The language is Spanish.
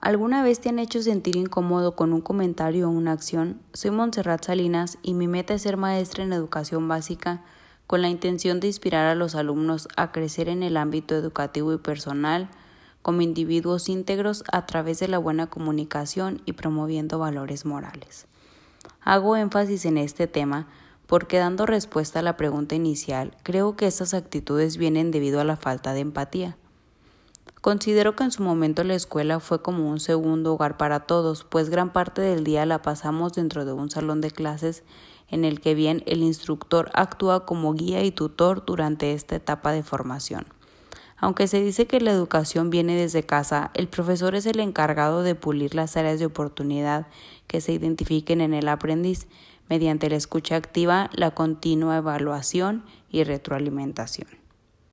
¿Alguna vez te han hecho sentir incómodo con un comentario o una acción? Soy Montserrat Salinas y mi meta es ser maestra en educación básica con la intención de inspirar a los alumnos a crecer en el ámbito educativo y personal como individuos íntegros a través de la buena comunicación y promoviendo valores morales. Hago énfasis en este tema porque dando respuesta a la pregunta inicial, creo que estas actitudes vienen debido a la falta de empatía. Considero que en su momento la escuela fue como un segundo hogar para todos, pues gran parte del día la pasamos dentro de un salón de clases en el que bien el instructor actúa como guía y tutor durante esta etapa de formación. Aunque se dice que la educación viene desde casa, el profesor es el encargado de pulir las áreas de oportunidad que se identifiquen en el aprendiz mediante la escucha activa, la continua evaluación y retroalimentación.